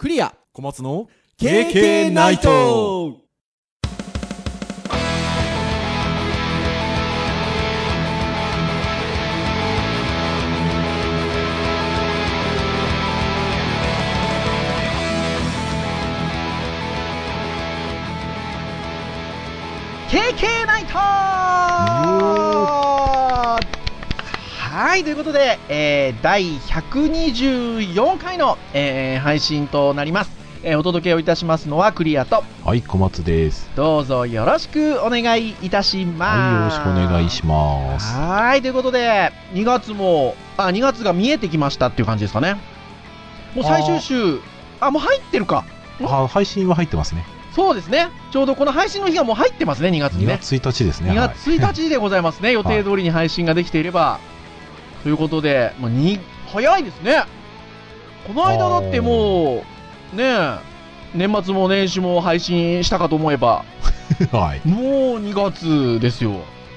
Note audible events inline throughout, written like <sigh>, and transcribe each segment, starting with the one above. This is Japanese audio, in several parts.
クリア。小松の KK ナイトはい、ということで、えー第124回の、えー配信となります。えーお届けをいたしますのはクリアと、はい小松ですどうぞよろしくお願いいたします。はいよろしくお願いしますはい、ということで、2月も、あ、2月が見えてきましたっていう感じですかね。もう最終週、あもう入ってるか。あ配信は入ってますねそうですね。ちょうどこの配信の日がもう入ってますね、2月に2ね。月1日ですね2月1日でございますね、予定通りに配信ができていれば。ということで、まあ、に早いですね。この間だってもう、ねえ、年末も年始も配信したかと思えば、<laughs> はい。もう2月ですよ。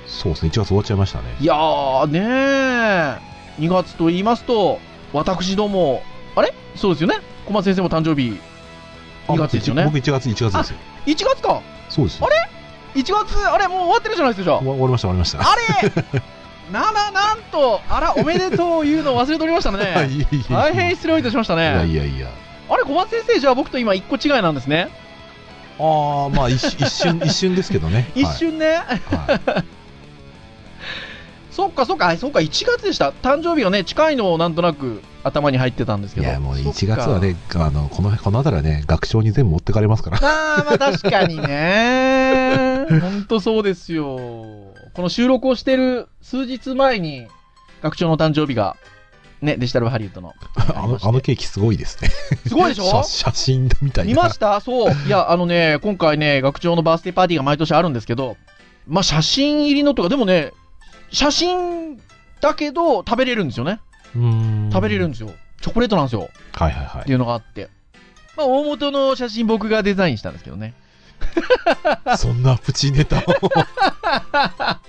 そうですね。1月終わっちゃいましたね。いやーねえ、2月と言いますと、私ども、あれ？そうですよね、小松先生も誕生日、2月ですよね。僕1月1月ですよ。1月か。そうですよ。あ1月、あれもう終わってるじゃないですか。終わりました終わりました。あれ？<laughs> なな、なんと、あら、おめでとう言うの忘れておりました <laughs> いね。大変失礼いたしましたいやいね。やいやあれ、小松先生、じゃあ僕と今1個違いなんですね。ああまあ一瞬一瞬ですけどね <laughs> 一瞬ね。はいはいそっかそっか、あそっか、1月でした。誕生日がね、近いのをなんとなく頭に入ってたんですけど。いやもうそっか1月はねあのこのこの辺りはね学長に全部持ってかれますから <laughs> ああ、まあ確かにね。ほんとそうですよ。この収録をしてる数日前に、学長の誕生日が、ね、デジタルハリウッドの。<laughs> あのあのケーキすごいですねすごいでしょ？写写真みたいな見ました？そう。いや、あのね、今回ね、学長のバースデーパーティーが毎年あるんですけど、まあ写真入りのとか、でもね、写真だけど食べれるんですよね。食べれるんですよ。チョコレートなんですよ。はいはいはいっていうのがあって。まあ大元の写真僕がデザインしたんですけどね。そんなプチネタを <laughs>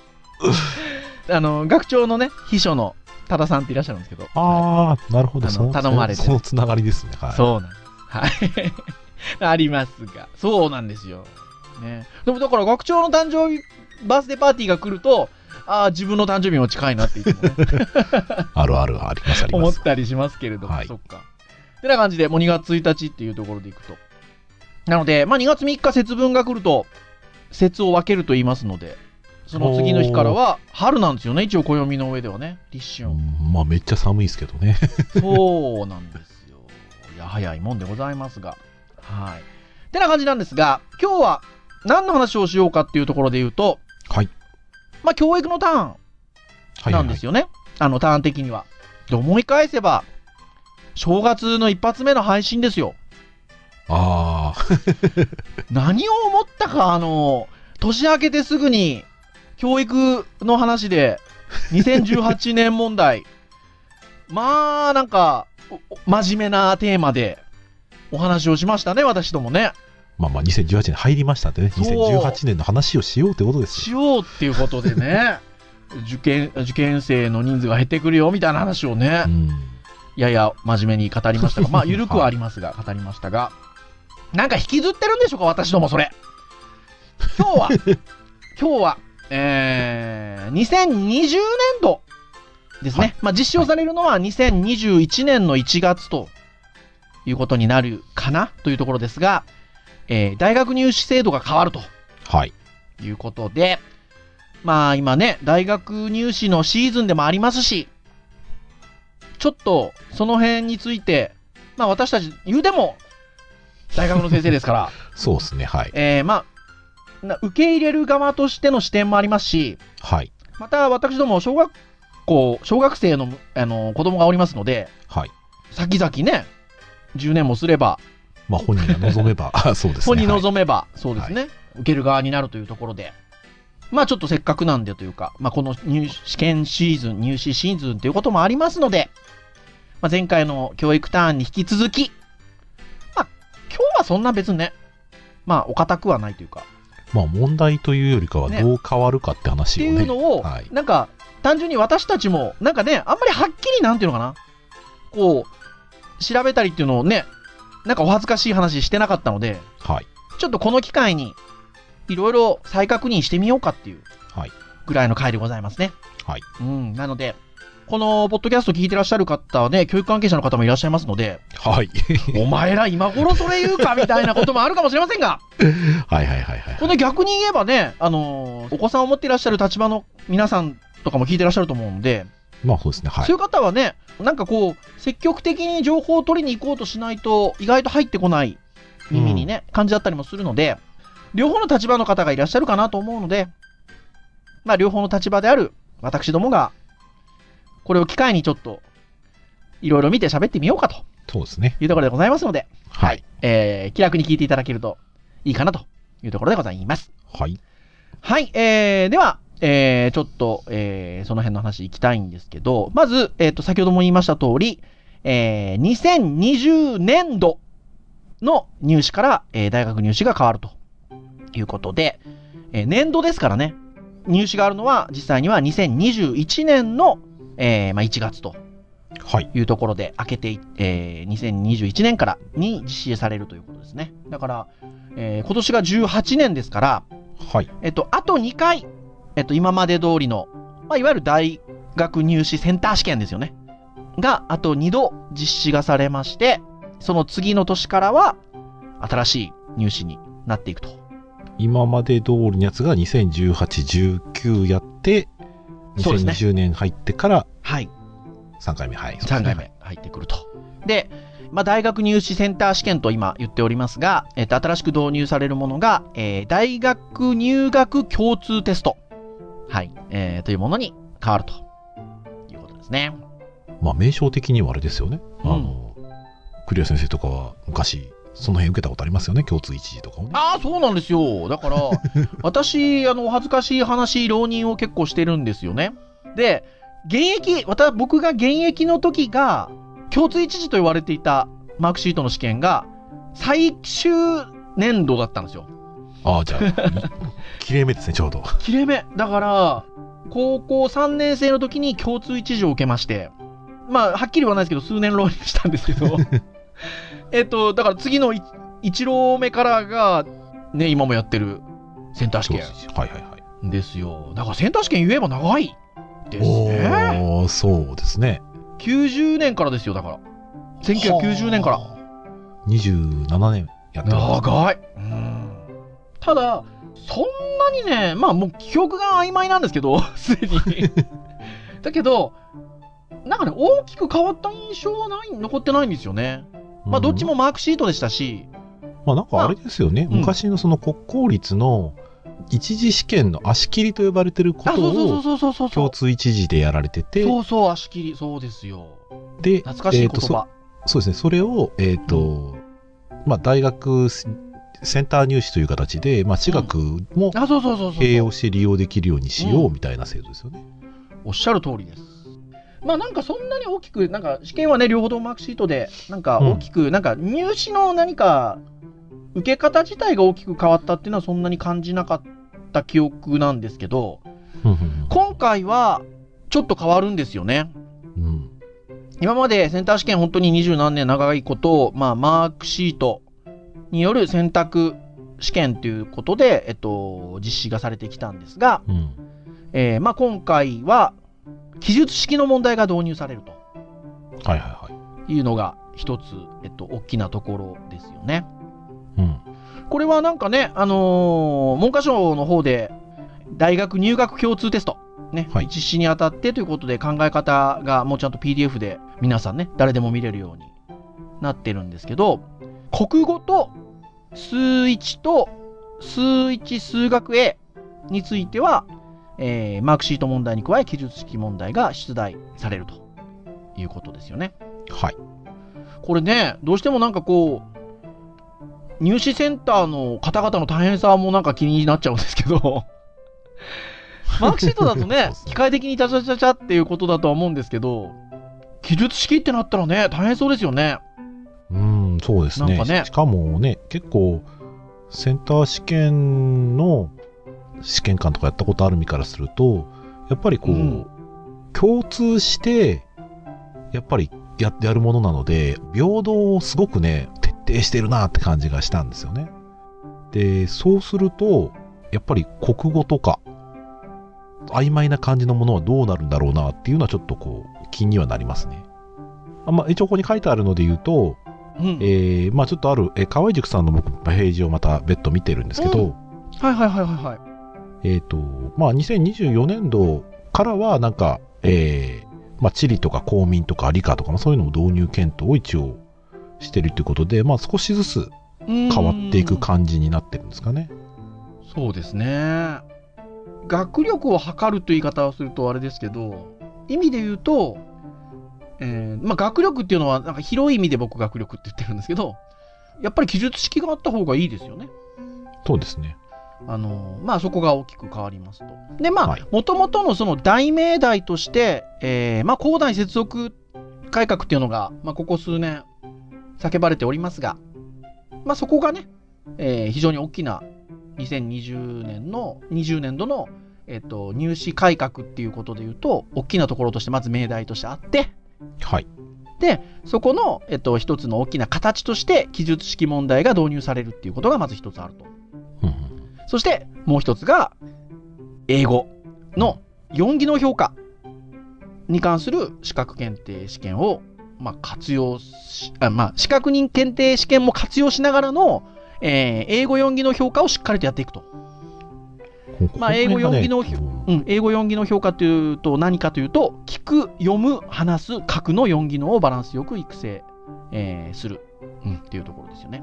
あの、学長のね、秘書の多田さんっていらっしゃるんですけど。ああ、なるほど。頼まれてそのつながりですね。はい。そうなん。はい。<laughs> ありますが。そうなんですよ。ね。でもだから学長の誕生日、バースデーパーティーが来ると、ああ、自分の誕生日も近いなっていつもね、あるある、ありますあり思っます。たりしますけれども、はいそっか。てな感じで、もう2月1日っていうところでいくと。なので、まあ2月3日節分が来ると、節を分けると言いますので、その次の日からは春なんですよね、一応暦の上ではね、立春。うんまあ、めっちゃ寒いですけどね。そうなんですよ。いや、早いもんでございますが。はい。てな感じなんですが、今日は何の話をしようかっていうところで言うと、はい。まあ、教育のターンはい。なんですよね。あの、ターン的には。で、思い返せば、正月の一発目の配信ですよ。ああ、<laughs> 何を思ったか、あの、年明けてすぐに、教育の話で、2018年問題。<laughs> まあ、なんか、真面目なテーマで、お話をしましたね、私どもね。まあまあ、2018年入りましたんでね。そう2018年の話をしようってことですしよ。ようっていうことでね、<laughs> 受験、受験生の人数が減ってくるよ、みたいな話をねう、ん。やや真面目に語りましたが、まあ、ゆるくはありますが、語りましたが、なんか引きずってるんでしょうか、私ども、それ。今日は、<laughs> 今日は、えー、2020年度ですね。はいまあ、実施をされるのは2021年の1月ということになるかなというところですが、えー、大学入試制度が変わるとはい。いうことで、まあ今ね、大学入試のシーズンでもありますし、ちょっとその辺について、まあ私たち言うても大学の先生ですから、<laughs> そうですね。はい。えーまあ、な受け入れる側としての視点もありますし、はい。また私ども小学校、小学生のあの子供がおりますので、はい。先々ね、10年もすれば、まあ、本人が望めば、あ <laughs> そうですね。本にはい望めば、そうですね、受ける側になるというところで、まあちょっとせっかくなんでというか、まあこの入試験シーズン、入試シーズンということもありますので、まあ前回の教育ターンに引き続き、まあ今日はそんな別にね、まあお堅くはないというか、まあ、問題というよりかは、ねどう変わるかってって話をね。いうのを、はいなんか単純に私たちも、なんかね、あんまりはっきりなんていうのかな、こう、調べたりっていうのをね、なんかお恥ずかしい話してなかったので、はい。ちょっとこの機会に、いろいろ再確認してみようかっていうはい。ぐらいの回でございますね。はい。うん。なので、このポッドキャスト聞いてらっしゃる方はね、教育関係者の方もいらっしゃいますので、はい。<laughs> お前ら今頃それ言うかみたいなこともあるかもしれませんが、はいはいはいはい。これ逆に言えばね、あのーお子さんを持っていらっしゃる立場の皆さんとかも聞いてらっしゃると思うんで、まあそうですね。はいそうい。う方はね、なんかこう、積極的に情報を取りに行こうとしないと、意外と入ってこない耳にね、感じだったりもするので、両方の立場の方がいらっしゃるかなと思うので、まあ、両方の立場である私どもが、これを機会にちょっと、いろいろ見て喋ってみようかとそうですね。いうところでございますので、はい。えー、気楽に聞いていただけるといいかなというところでございます。はい。はい、えー、では、えー、ちょっと、えー、その辺の話いきたいんですけど、まず、えっ、と、先ほども言いました通り、えー、2020年度の入試から、えー、大学入試が変わるということで、えー年度ですからね、入試があるのは実際には2021年の、えーまあ、1月とはい。いうところで開けてい、えー2021年からに実施されるということですね。だから、えー今年が18年ですから、はい。えっと、あと2回、えっと、今まで通りの、まあ、いわゆる大学入試センター試験ですよね。が、あと2度実施がされまして、その次の年からは、新しい入試になっていくと。今まで通りのやつが2018、19やって、2020年入ってからはい。3回目。はい。3回目入ってくると。で、まあ、大学入試センター試験と今言っておりますが、えっと、新しく導入されるものが、えー大学入学共通テスト。はい。えーというものに変わるということですね。まあ名称的にはあれですよね。うんあの、クリア先生とかは昔、その辺受けたことありますよね？共通一次とかをね。ああ、そうなんですよ。だから、<laughs> 私、あの、お恥ずかしい話、浪人を結構してるんですよね。で、現役、また僕が現役の時が、共通一次と言われていたマークシートの試験が、最終年度だったんですよ。ああ、じゃあ、<laughs> 切れ目ですね、ちょうど。切れ目。だから、高校3年生の時に共通一次を受けまして、まあ、はっきりはないですけど、数年浪人したんですけど、<laughs> <laughs> えっと、だから次の1浪目からが、ね、今もやってるセンター試験はいはいはい。ですよ。だからセンター試験言えば長いですね。おー、そうですね。90年からですよ、だから。1990年から。はあ。27年やってます。長い。うん。ただ、そんなにね、まあもう記憶が曖昧なんですけど、<laughs> すでに。だけど、なんかね、大きく変わった印象はない、残ってないんですよね。まあどっちもマークシートでしたし、まあなんかあれですよね、うん昔のその国公立の一次試験の足切りと呼ばれてるこあ、とそうそうをそうそうそうそう。共通一次でやられてて、そうそう、足切り、そうですよ。で、懐かしい言えーとそ葉。そうですね、それを、えっ、と、まあ大学セセンター入試という形で、まあ私学もあ、そうそうそうそう。併用して利用できるようにしよううんみたいな制度ですよね。おっしゃる通りです。まあなんかそんなに大きく、なんか試験はね、両方ともマークシートで、なんか大きく、なんか入試の何か、受け方自体が大きく変わったっていうのはそんなに感じなかった記憶なんですけど、うんうん今回はちょっと変わるんですよね。うん。うん今までセンター試験本当に二十何年長いことを、まあマークシートによる選択試験ということで、えっと、実施がされてきたんですが、うん。えーまあ今回は記述式の問題が導入されると。はいはいはい。いうのが一つ、えっと、大きなところですよね。うんこれはなんかね、あのー文科省の方で、大学入学共通テスト、ね、はい実施にあたってということで考え方がもうちゃんと PDF で皆さんね、誰でも見れるようになってるんですけど、国語と数1と数1数学 A については、えーマークシート問題に加え記述式問題が出題されるということですよね。はい。これね、どうしてもなんかこう、入試センターの方々の大変さもなんか気になっちゃうんですけど、<laughs> マークシートだとね機械的にチャチャチャチャっていうことだとは思うんですけど、記述式ってなったらね、大変そうですよね。うん、そうですね。なんかねしかもね、結構、センター試験の試験官とかやったことある身からすると、やっぱりこう、うん共通して、やっぱりややるものなので、平等をすごくね、徹底してるなって感じがしたんですよね。で、そうすると、やっぱり国語とか、曖昧な感じのものはどうなるんだろうなっていうのはちょっとこう、気にはなりますね。あまあ、一応ここに書いてあるので言うと、うんえーまあちょっとある、えー河合塾さんの僕、ページをまた別途見てるんですけど、はいはいはいはいはい。えっ、と、まあ2024年度からはなんか、えーまあ地理とか公民とか理科とか、まあ、そういうのを導入検討を一応してるということで、まあ少しずつ変変わっていく感じになってるんですかね。そうですね。学力を測るという言い方をするとあれですけど、意味で言うと、えーまあ、学力っていうのはなんか広い意味で僕学力って言ってるんですけど、やっぱり記述式があった方がいいですよね。そうですね。あのまあそこが大きく変わりますと。でまはいあもともとのその大命題として、えーまあ広大接続改革っていうのが、まあ、ここ数年叫ばれておりますが、まあそこがね、えー非常に大きな2020年の20年度の、えっと入試改革っていうことでいうと大きなところとしてまず命題としてあってはい。でそこの、えっと一つの大きな形として記述式問題が導入されるっていうことがまず一つあると。そしてもう一つが英語の4技能評価に関する資格検定試験を、まあ、活用しあ、まあ、資格認検定試験も活用しながらの、えー英語4技能評価をしっかりとやっていくと。こまあ英語この辺がね四技うん、英語4技能評価というと何かというと聞く、読む、話す、書くの4技能をバランスよく育成、えーする、うん、っていうところですよね。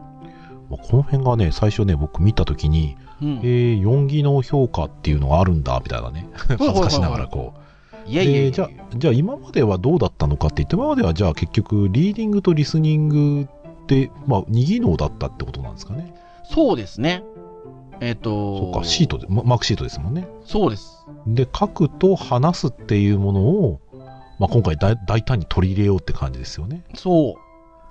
まあこの辺がね、最初ね、僕見たときに、うん、えー、4技能評価っていうのがあるんだ、みたいなね。<laughs> 恥ずかしながらこう。いやいやいやじゃあ、じゃあ今まではどうだったのかって言って、今まではじゃあ結局、リーディングとリスニングって、まあ、2技能だったってことなんですかね。そうですね。えっ、とそうか、シートで、まマークシートですもんね。そうです。で、書くと話すっていうものを、まあ、今回大大胆に取り入れようって感じですよね。そう。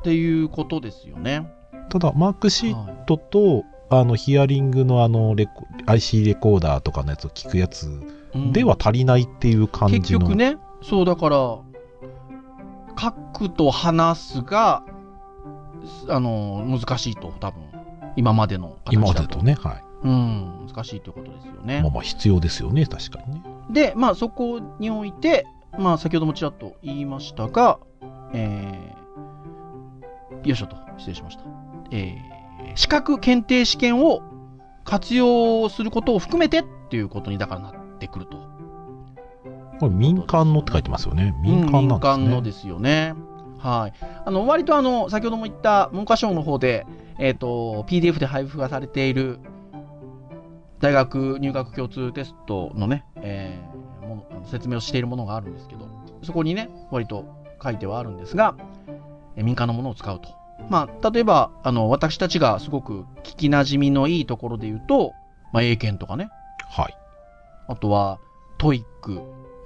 っていうことですよね。ただ、マークシーはいトと、あの、ヒアリングのあのレコ、IC レコーダーとかのやつを聞くやつうんでは足りないっていう感じの。結局ね、そうだから、書くと話すが、あの、難しいと、多分。今までの形今までだとね、はい。うん、難しいということですよね。まあまあ必要ですよね、確かにね。で、まあ、そこにおいて、まあ、先ほどもちらっと言いましたが、えー、よいしょと、失礼しました。えー、資格検定試験を活用することを含めてっていうことにだからなってくると。これ民間のって書いてますよね。民間ね。うん民間のですよね。はい。あの、割とあの、先ほども言った文科省の方で、えっ、と、PDF で配布がされている大学入学共通テストのね、えーもの説明をしているものがあるんですけど、そこにね、割と書いてはあるんですが、えー民間のものを使うと。まあ、例えば、あの、私たちがすごく聞き馴染みのいいところで言うと、まあ、英検とかね、はい。あとは、 TOEIC、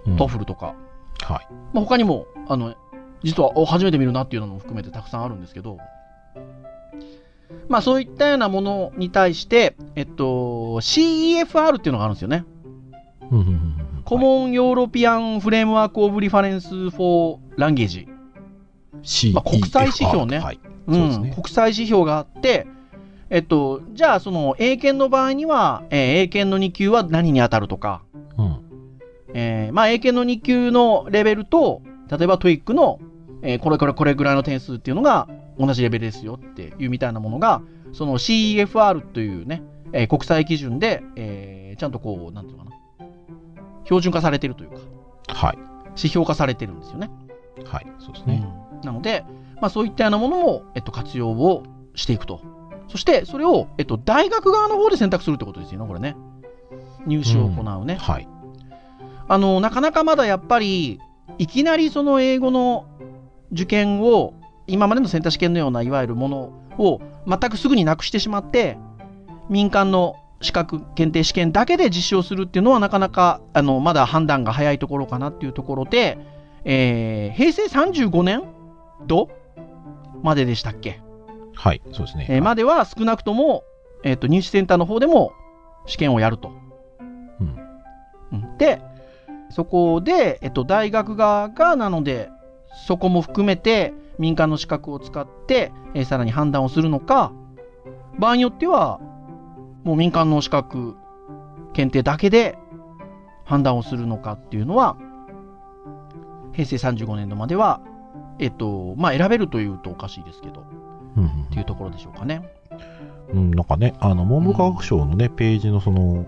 うん TOEFL とか、はい。まあ、他にも、あの、実は、お初めて見るなっていうのも含めてたくさんあるんですけど、まあ、そういったようなものに対して、えっと、CEFR っていうのがあるんですよね。うんうんうんうん Common European Framework of Reference for Language。まあ国際指標ねはい。うん、ね国際指標があって、えっと、じゃあ、その、英検の場合には、えー英検の2級は何に当たるとか、うん。えーまあ、英検の2級のレベルと、例えば TOEIC の、えーこれこれこれぐらいの点数っていうのが同じレベルですよっていうみたいなものが、その CEFR というね、えー国際基準で、えーちゃんとこう、なんていうのかな、標準化されてるというか、はい。指標化されてるんですよね。はい。そうですね。うんなので、まあ、そういったようなものも、えっと、活用をしていくと。そして、それを、えっと、大学側の方で選択するってことですよね、これね。入試を行うね。はい。あの、なかなかまだやっぱり、いきなりその英語の受験を、今までのセンター試験のような、いわゆるものを全くすぐになくしてしまって、民間の資格検定試験だけで実施をするっていうのは、なかなか、あの、まだ判断が早いところかなっていうところで、えー平成35年度まででしたっけ、はい。そうですね。えーまでは少なくとも、えっ、と、入試センターの方でも試験をやると。うん。うんで、そこで、えっと、大学側が、なので、そこも含めて、民間の資格を使って、えーさらに判断をするのか、場合によっては、もう民間の資格検定だけで判断をするのかっていうのは、平成35年度までは、えっと、まあ、選べるというとおかしいですけど、うんっていうところでしょうかね。うんうん、なんかね、あの、文部科学省のね、ページのその、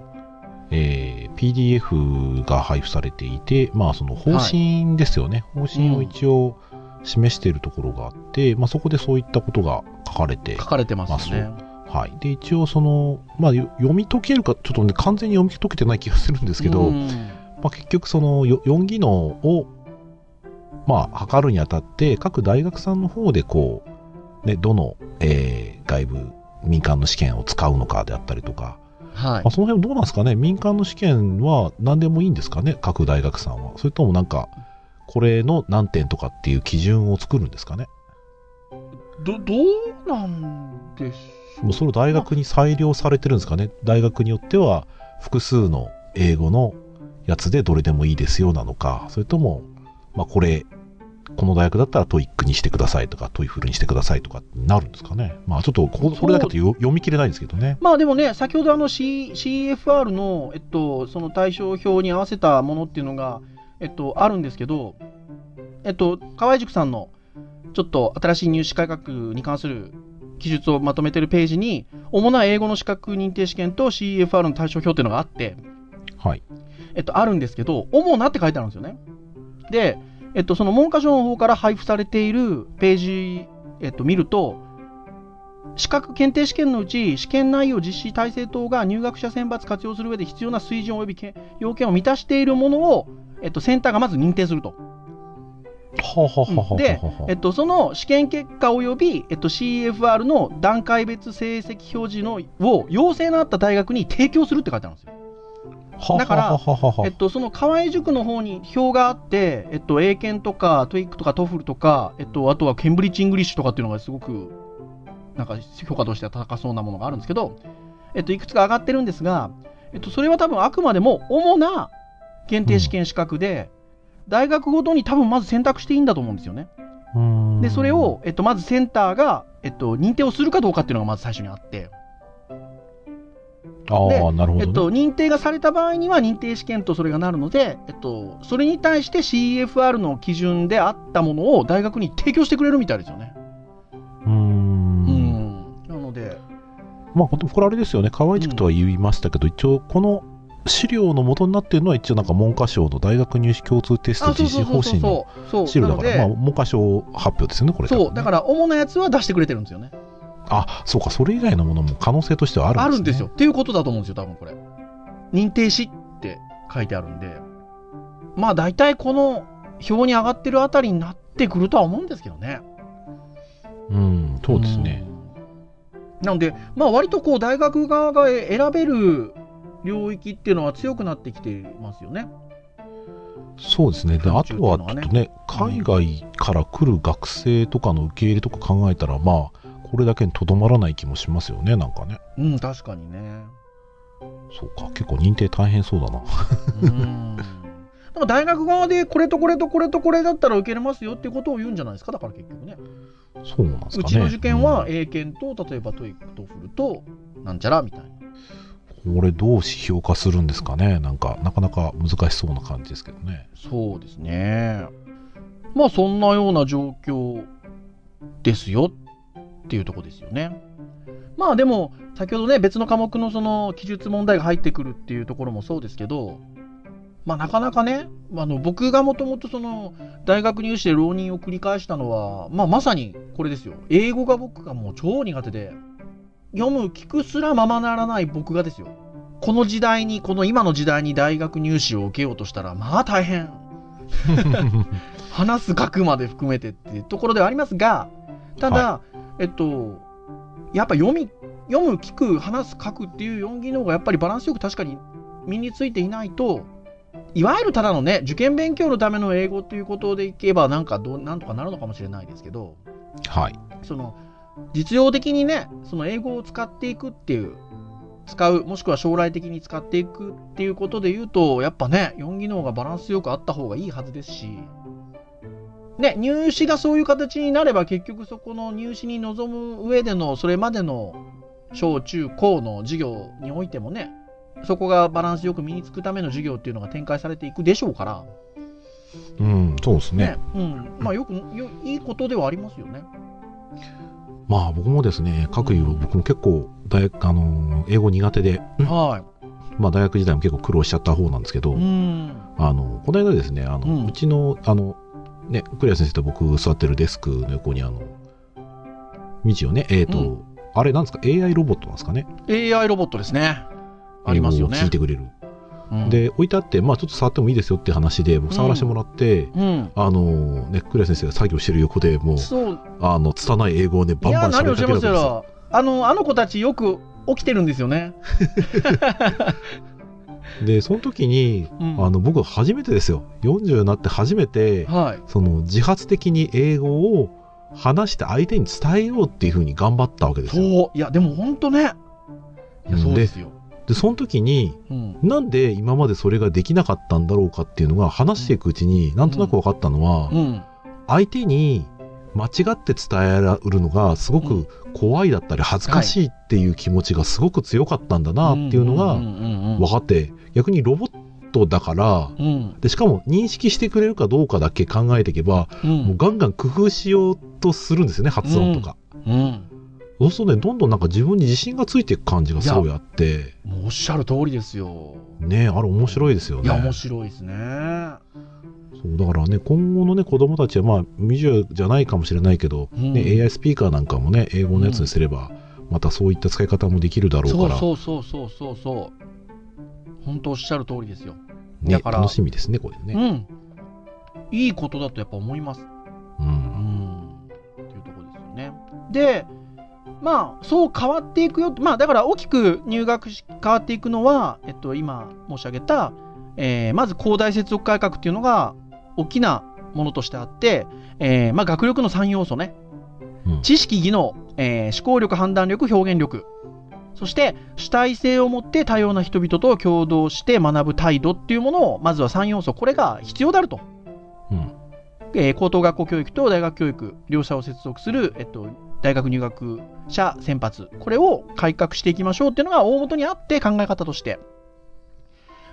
えー PDF が配布されていて、まあ、その方針ですよね。方針を一応示しているところがあって、まあ、そこでそういったことが書かれて書かれてますよね。はい。で、一応その、まあ、よ読み解けるか、ちょっとね、完全に読み解けてない気がするんですけど、うんまあ、結局そのよ4技能を、まあ、測るにあたって、各大学さんの方でこう、ね、どの、えー外部民間の試験を使うのかであったりとか、はい。まあ、。その辺どうなんですかね？民間の試験は何でもいいんですかね？各大学さんは。それともなんか、これの何点とかっていう基準を作るんですかね？ど、どうなんでしょもうそれを大学に裁量されてるんですかね？大学によっては複数の英語のやつでどれでもいいですよなのか、それとも、まあこれ、この大学だったら TOEIC にしてくださいとか、 TOEFL にしてくださいとかなるんですかね。まあちょっとこれだけだとよ読み切れないんですけどね。まあでもね、先ほどあの、C、CFR の、えっと、その対象表に合わせたものっていうのが、えっと、あるんですけど、えっと、河合塾さんの、ちょっと新しい入試改革に関する記述をまとめてるページに、主な英語の資格認定試験と CFR の対象表っていうのがあって、はい。えっと、あるんですけど、主なって書いてあるんですよね。で、えっと、その文科省の方から配布されているページ、えっと、見ると、資格検定試験のうち、試験内容、実施体制等が入学者選抜活用する上で必要な水準及びけ要件を満たしているものを、えっと、センターがまず認定すると。でえっと、その試験結果及び、えっと、CFR の段階別成績表示のを要請のあった大学に提供するって書いてあるんですよ。はあだからえっと、その河合塾の方に表があって、えっと、英検とか、 TOEIC とか、 TOEFL とか、えっと、あとは Cambridge English とかっていうのがすごく、なんか評価としては高そうなものがあるんですけど、えっと、いくつか上がってるんですが、えっと、それは多分あくまでも主な検定試験資格で、大学ごとに多分まず選択していいんだと思うんですよね。で、それを、えっと、まずセンターが、えっと、認定をするかどうかっていうのがまず最初にあって、ああ、なるほど、ね。えっと、認定がされた場合には認定試験とそれがなるので、えっと、それに対して CFR の基準であったものを大学に提供してくれるみたいですよね。うーんうん。なので、まあ、これあれですよね、河合塾とは言いましたけど、一応、この資料の元になっているのは、一応、なんか文科省の大学入試共通テスト実施方針の。資料だから、まあ、文科省発表ですよね、これ。そう。だら。から、主なやつは出してくれてるんですよね。あ、そうか、それ以外のものも可能性としてはあるんですね。あるんですよ。っていうことだと思うんですよ、多分これ。認定しって書いてあるんで。まあ、大体この表に上がってるあたりになってくるとは思うんですけどね。うん、そうですね。なので、まあ、割とこう大学側が選べる領域っていうのは強くなってきてますよね。そうですね。で、あとはちょっとね、海外から来る学生とかの受け入れとか考えたら、まあ、これだけにとどまらない気もしますよね、なんかね。うん、確かにね。そうか、結構認定大変そうだな。うん。なんか大学側でこれとこれとこれとこれだったら受けれますよっていうことを言うんじゃないですか、だから結局ね。そうなんですかね。うちの受験はうん英検と、例えば TOEIC、 TOEFL と、なんちゃらみたいな。これどう指標化するんですかね？なんか、なかなか難しそうな感じですけどね。そうですね。まあそんなような状況ですよっていうとこですよね。まあでも先ほどね別の科目のその記述問題が入ってくるっていうところもそうですけど、まあなかなかね、あの僕がもともとその大学入試で浪人を繰り返したのは、まあまさにこれですよ。英語が僕がもう超苦手で、読む聞くすらままならない僕がですよ。この時代に、この今の時代に大学入試を受けようとしたら、まあ大変。<laughs> 話す書くまで含めてっていうところではありますが、ただ、えっと、やっぱ読み、読む、聞く、話す、書くっていう4技能がやっぱりバランスよく確かに身についていないと、いわゆるただのね、受験勉強のための英語ということでいけば、なんかどう、なんとかなるのかもしれないですけど、はい。その、実用的にね、その英語を使っていくっていう、使う、もしくは将来的に使っていくっていうことで言うと、やっぱね、4技能がバランスよくあった方がいいはずですし、ね、入試がそういう形になれば結局そこの入試に臨む上でのそれまでの小中高の授業においてもねそこがバランスよく身につくための授業っていうのが展開されていくでしょうから、うん、そうですね。うん、まあよくよいいことではありますよね。まあ僕もですね、各有僕も結構大学、あのー英語苦手で、はまあ大学時代も結構苦労しちゃった方なんですけど、い。うん。あの、この間ですね、あの、ううんちの、あの、ね、栗谷先生と僕座ってるデスクの横に、あの、道をね、えっ、と、うんあれなんですか、AI ロボットなんですかね？AI ロボットですね。ありますよね聞いてくれる。うん、で、置いてあって、まあちょっと触ってもいいですよって話で、僕触らせてもらって、うん。あのね、栗谷先生が作業してる横でもう、そう。あの、拙い英語をね、バンバン喋何をしますりかけるわけですよ。よ。あの、あの子たちよく起きてるんですよね。<laughs> で、その時に、うんあの、僕初めてですよ。40になって初めて、はい。その自発的に英語を話して相手に伝えようっていうふうに頑張ったわけですよ。そう。いや、でも本当ね。いや、そうですよ。で、その時に、うん。なんで今までそれができなかったんだろうかっていうのが話していくうちになんとなく分かったのは、うん。相手に間違って伝えられるのがすごく怖いだったり恥ずかしいっていう気持ちがすごく強かったんだなっていうのが分かって、逆にロボットだから。でしかも認識してくれるかどうかだけ考えていけば、うん。もうガンガン工夫しようとするんですよね、発音とか。うん。そうするとね、どんどんなんか自分に自信がついていく感じがすごいあって、もうおっしゃる通りですよ。ねあれ面白いですよね。いや、面白いですね。そうだからね、今後のね、子供たちは、まあ、ミジュアじゃないかもしれないけど、うんね、AI スピーカーなんかもね、英語のやつにすれば、またそういった使い方もできるだろうから、そうそうそうそうそうそう。本当おっしゃる通りですよ。ね、だから楽しみですね、これね。うん。いいことだとやっぱ思います。う。うんん。っていうところですよね。で、まあ、そう変わっていくよ。まあ、だから大きく入学し変わっていくのは、えっと、今申し上げた、えーまず広大接続改革っていうのが大きなものとしてあって、えーまあ、学力の3要素ね。うん知識、技能、えー思考力、判断力、表現力。そして、主体性を持って多様な人々と共同して学ぶ態度っていうものを、まずは3要素、これが必要であると。うん。えー高等学校教育と大学教育、両者を接続する、えっと、大学入学者選抜、これを改革していきましょうっていうのが大元にあって考え方として。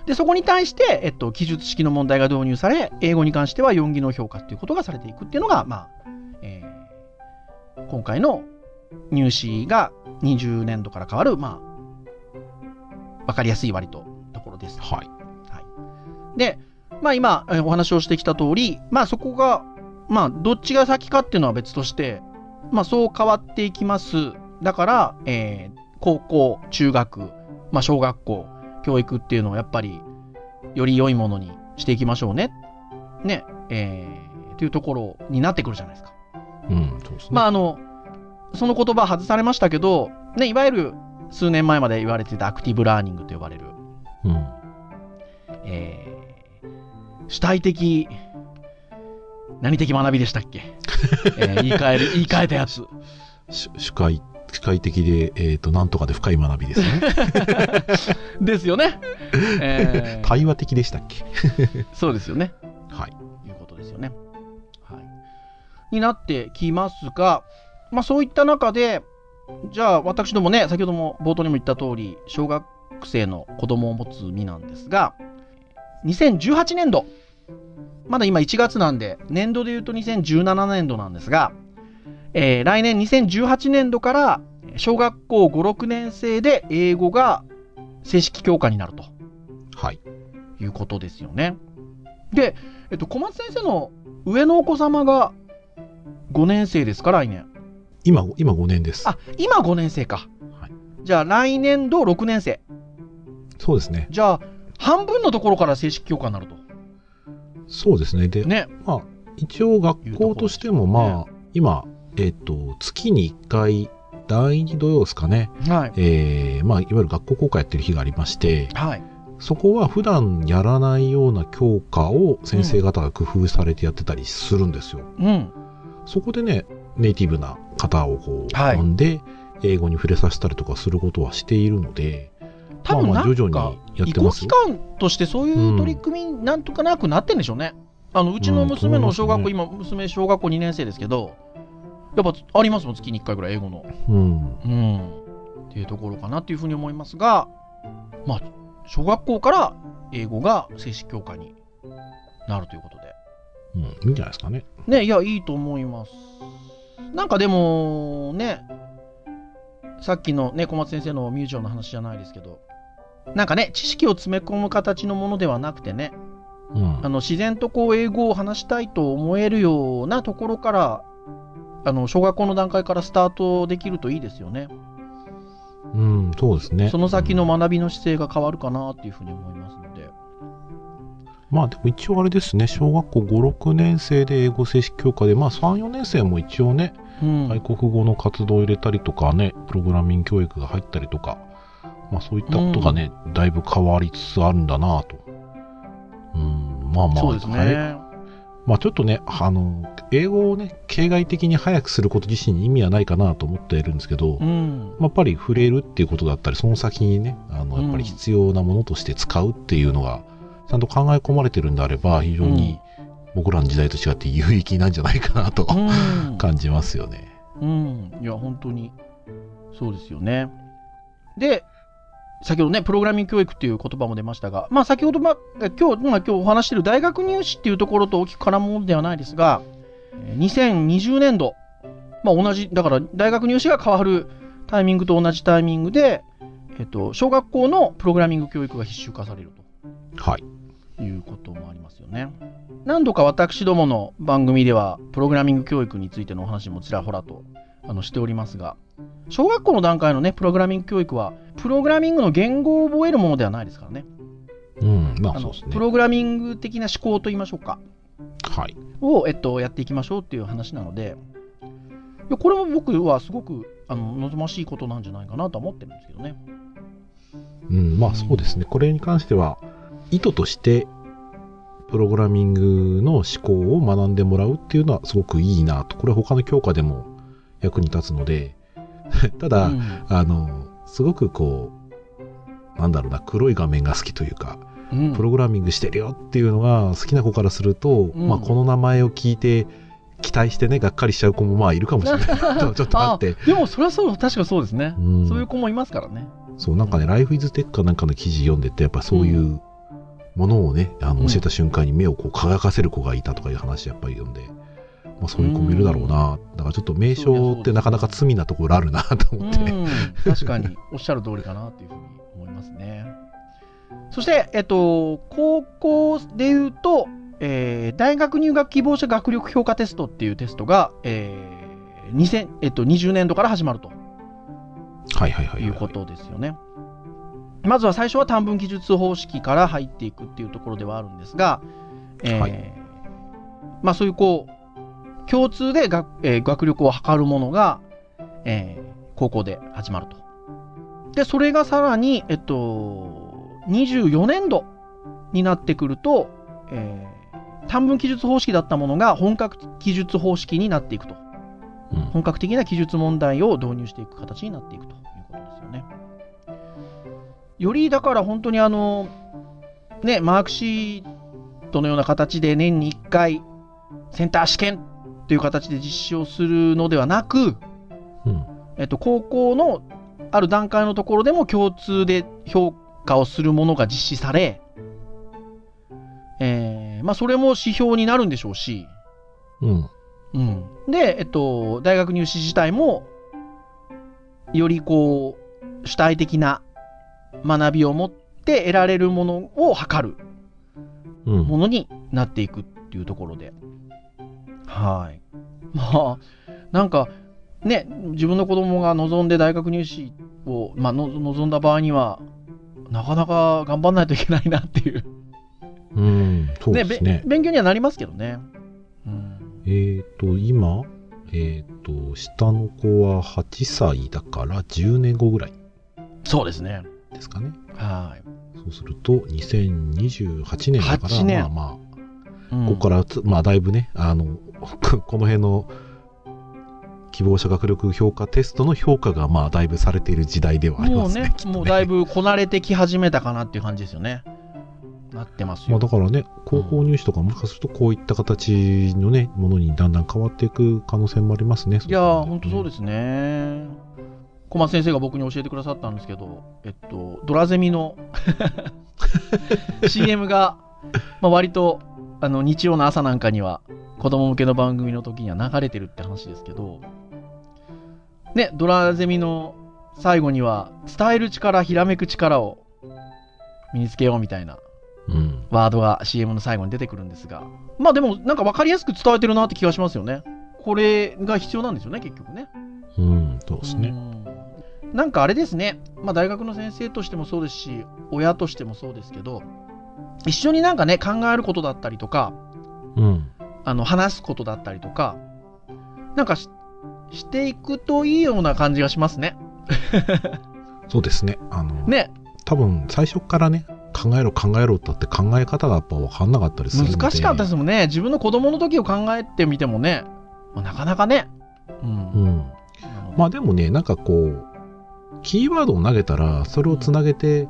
で、そこに対して、えっと、記述式の問題が導入され、英語に関しては4技能評価っていうことがされていくっていうのが、まあ、えー今回の入試が20年度から変わる、まあ、わかりやすい割とところです。はい。で、まあ今、えーお話をしてきた通り、まあそこが、まあどっちが先かっていうのは別として、まあそう変わっていきます。だから、えー高校、中学、まあ小学校、教育っていうのをやっぱり、より良いものにしていきましょうね。ね、えー、というところになってくるじゃないですか。うん、そうですね。まああの、その言葉外されましたけど、ね、いわゆる数年前まで言われてたアクティブラーニングと呼ばれる、うん。えー主体的、何的学びでしたっけ、<laughs> えー言い換える、言い換えたやつ。し主観、主観的で、えっ、と、なんとかで深い学びですね。<laughs> ですよね。えー <laughs> 対話的でしたっけ？<laughs> そうですよね。はい。いうことですよね。はい。になってきますが、まあそういった中で、じゃあ私どもね、先ほども冒頭にも言った通り、小学生の子供を持つ身なんですが、2018年度、まだ今1月なんで、年度で言うと2017年度なんですが、えー来年2018年度から小学校5、6年生で英語が正式教科になると。はい。いうことですよね。で、えっと、小松先生の上のお子様が5年生ですか、来年。今、今5年です。あ、今5年生か。はいじゃあ来年度6年生。そうですね。じゃあ、半分のところから正式教科になると。そうですね。で、ね。まあ、一応学校としても、まあ、今、えっ、と、月に1回、第2土曜ですかね。はい。えーまあ、いわゆる学校公開やってる日がありまして、はい。そこは普段やらないような教科を先生方が工夫されてやってたりするんですよ。うん。そこでね、ネイティブな方をこう、はい呼んで、英語に触れさせたりとかすることはしているので、多分なんか徐々にやっ移行期間としてそういう取り組みなんとかなくなってんでしょうね。あのうちの娘の小学校、うん今、娘、小学校2年生ですけど、やっぱありますもん、月に1回ぐらい、英語の。うん。うん。っていうところかなっていうふうに思いますが、まあ、小学校から英語が正式教科になるということで。うん。いいんじゃないですかね。ね、いや、いいと思います。なんかでも、ね、さっきのね、小松先生のミュージアムの話じゃないですけど、なんかね、知識を詰め込む形のものではなくてね、うん。あの自然とこう英語を話したいと思えるようなところから、あの小学校の段階からスタートできるといいですよね。うん、そうですね。その先のうん学びの姿勢が変わるかなっていうふうに思いますので。まあでも一応あれですね、小学校5、6年生で英語正式教科で、まあ3、4年生も一応ね、うん外国語の活動を入れたりとかね、プログラミング教育が入ったりとか、まあそういったことがね、だいぶ変わりつつあるんだなと。うん、まあまあ、そうですね。まあちょっとね、あの、英語をね、形骸的に早くすること自身に意味はないかなと思っているんですけど、うん。まあやっぱり触れるっていうことだったり、その先にね、あの、うんやっぱり必要なものとして使うっていうのが、ちゃんと考え込まれてるんであれば、非常に僕らの時代と違って有益なんじゃないかなとうん。<laughs> 感じますよね。うん。いや、本当に、そうですよね。で、先ほどね、プログラミング教育っていう言葉も出ましたが、まあ先ほど、まあ、今日、まあ、今日お話している大学入試っていうところと大きく絡むものではないですが、えー2020年度、まあ同じ、だから大学入試が変わるタイミングと同じタイミングで、えっと、小学校のプログラミング教育が必修化されるはい。ということもありますよね。何度か私どもの番組では、プログラミング教育についてのお話もちらほらとあのしておりますが、小学校の段階のね、プログラミング教育は、プログラミングの言語を覚えるものではないですからね。うん、まあそうですねプ。ログラミング的な思考といいましょうか、はい。を、えっと、やっていきましょうっていう話なので、いやこれも僕はすごくあの望ましいことなんじゃないかなとは思ってるんですけどね。うん、まあそうですね。これに関しては、意図として、プログラミングの思考を学んでもらうっていうのはすごくいいなと。これ他の教科でも役に立つので、<laughs> ただ、うんあの、すごくこう、なんだろうな、黒い画面が好きというか、うんプログラミングしてるよっていうのが好きな子からすると、うんまあこの名前を聞いて、期待してね、がっかりしちゃう子もまあいるかもしれない。<laughs> ちょっとあって。でもそれはそう、確かそうですね。うんそういう子もいますからね。そう、なんかね、ライフイズテックかなんかの記事読んでて、やっぱそういうものをね、あうんの教えた瞬間に目をこう輝かせる子がいたとかいう話やっぱり読んで、まあそういう子もいるだろうな。だからちょっと名称ってなかなか罪なところあるなと思って。うん、確かにおっしゃる通りかなっていうふうに思いますね。そして、えっと、高校で言うと、えー大学入学希望者学力評価テストっていうテストが、えー2000えっと、20年度から始まるとはいはいはいはい。いうことですよね。まずは最初は短文記述方式から入っていくっていうところではあるんですが、えーはいまあそういうこう、共通で学,、えー学力を測るものが、えー高校で始まると。で、それがさらに、えっと、24年度になってくると、えー短文記述方式だったものが本格記述方式になっていくと。うん本格的な記述問題を導入していく形になっていくということですよね。よりだから本当にあの、ね、マークシートのような形で年に1回センター試験という形で実施をするのではなく、うん。えっと、高校のある段階のところでも共通で評価をするものが実施され、えーまあ、それも指標になるんでしょうし、うん。うん、で、えっと、大学入試自体も、よりこう、主体的な学びを持って得られるものを測るうん。ものになっていくっていうところで。はい。まあ、なんか、ね、自分の子供が望んで大学入試を、まあ、の望んだ場合には、なかなか頑張んないといけないなっていう。うん。そうですね。べ勉強にはなりますけどね。うん。えっ、と、今、えっ、と、下の子は8歳だから10年後ぐらいそうですね。ですかね。はい。そうすると、2028年だから、8年まあまここからつ、まあ、だいぶね、あの、こ <laughs> この辺の希望者学力評価テストの評価が、まあ、だいぶされている時代ではありもうねますね。きっともうだいぶこなれてき始めたかなっていう感じですよね。なってますまあ、よ。だからね、高校入試とかもしかするとこういった形のね、ものにだんだん変わっていく可能性もありますね。いやー、本当そうす。ですね。小松先生が僕に教えてくださったんですけど、えっと、ドラゼミの <laughs> CM が、まあ、割とあの日曜の朝なんかには子供向けの番組の時には流れてるって話ですけど、ね、ドラゼミの最後には伝える力、ひらめく力を身につけようみたいなうん。ワードが CM の最後に出てくるんですが、まあでもなんか分かりやすく伝えてるなって気がしますよね。これが必要なんですよね、結局ね。うん、そうですね。うんなんかあれですね、まあ、大学の先生としてもそうですし、親としてもそうですけど、一緒になんかね、考えることだったりとか、うん。あの話すことだったりとか、なんかししていくといいような感じがしますね。<laughs> そうですね。あの、ね、多分最初からね、考えろ考えろってって考え方がやっぱ分かんなかったりする。難しかったですもんね。自分の子供の時を考えてみてもね、まあなかなかね。うん。うん。まあでもね、なんかこう、キーワードを投げたら、それをつなげて、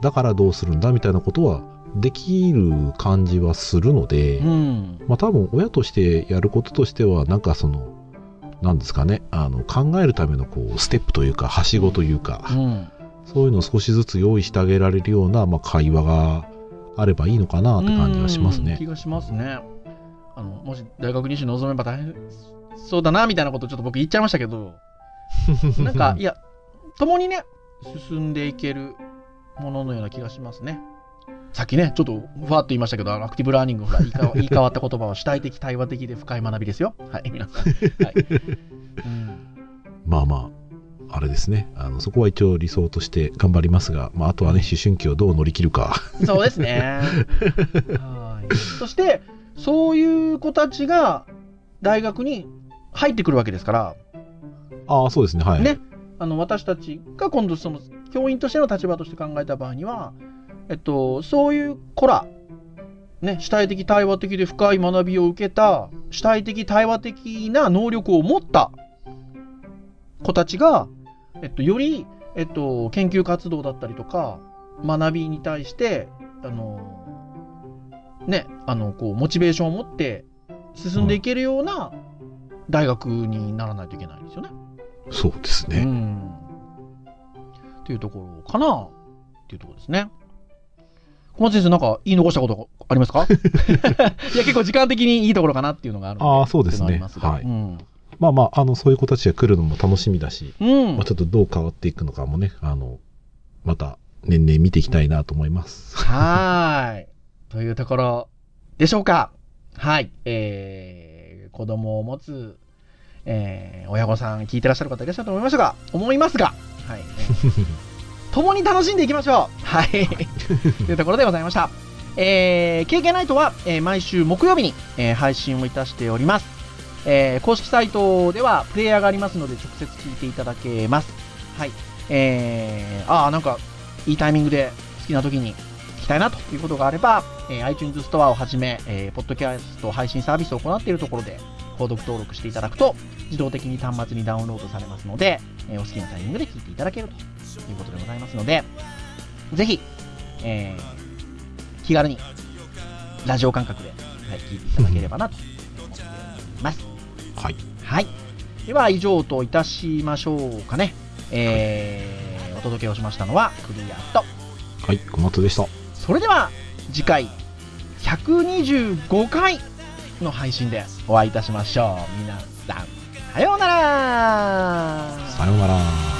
だからどうするんだみたいなことはできる感じはするので、うん。まあ多分親としてやることとしては、なんかその、なんですかね、あの、考えるためのこう、ステップというか、はしごというか、うん。そういうのを少しずつ用意してあげられるような、まあ会話があればいいのかなって感じはしますねうん気。がしますね。あの、もし大学入試望めば大変そうだな、みたいなことをちょっと僕言っちゃいましたけど、<laughs> なんか、いや、共にね、進んでいけるもののような気がしますね。さっきね、ちょっとふわっと言いましたけど、アクティブラーニング、ほら、言いか <laughs> い換わった言葉は主体的、対話的で深い学びですよ。はい、皆さん。はい。うんまあまあ、あれですね。あの、そこは一応理想として頑張りますが、まああとはね、思春期をどう乗り切るか。そうですね。はい。そして、そういう子たちが大学に入ってくるわけですから、ああ、そうですね。はい。ね、あの私たちが今度その教員としての立場として考えた場合には、えっと、そういう子ら、ね、主体的対話的で深い学びを受けた主体的対話的な能力を持った子たちが、えっと、より、えっと、研究活動だったりとか学びに対してあのねあのこうモチベーションを持って進んでいけるような大学にならないといけないんですよね。そうですね。うん。っていうところかなっていうところですね。小松先生、なんか言い残したことありますか？<laughs> いや、結構時間的にいいところかなっていうのがある。ああ、そうですねす。がはい。うん。まあまあ、あの、そういう子たちが来るのも楽しみだし、うんまあ、ちょっとどう変わっていくのかもね、あの、また年々見ていきたいなと思います。はーい。というところでしょうか。はい。えー、子供を持つ、えー、親御さん聞いてらっしゃる方いらっしゃると思いましたが、思いますが、はい。えー <laughs> 共に楽しんでいきましょう。はい。と <laughs> いうところでございました。えー、KK ナイトは、えー毎週木曜日に、えー配信をいたしております。えー公式サイトではプレイヤーがありますので直接聞いていただけます。はい。えー、ああ、なんか、いいタイミングで好きな時に聞きたいなということがあれば、えー iTunes ストアをはじめ、えーポッドキャスト配信サービスを行っているところで、購読登録していただくと、自動的に端末にダウンロードされますので、えーお好きなタイミングで聞いていただけるということでございますので、ぜひ、えー気軽に、ラジオ感覚で、はい、聞いていただければなと思っております。はい。はい。では、以上といたしましょうかね。えーお届けをしましたのは、クリアと、はい、小松でした。それでは次回125回の配信でお会いいたしましょう皆さんさようならさようなら。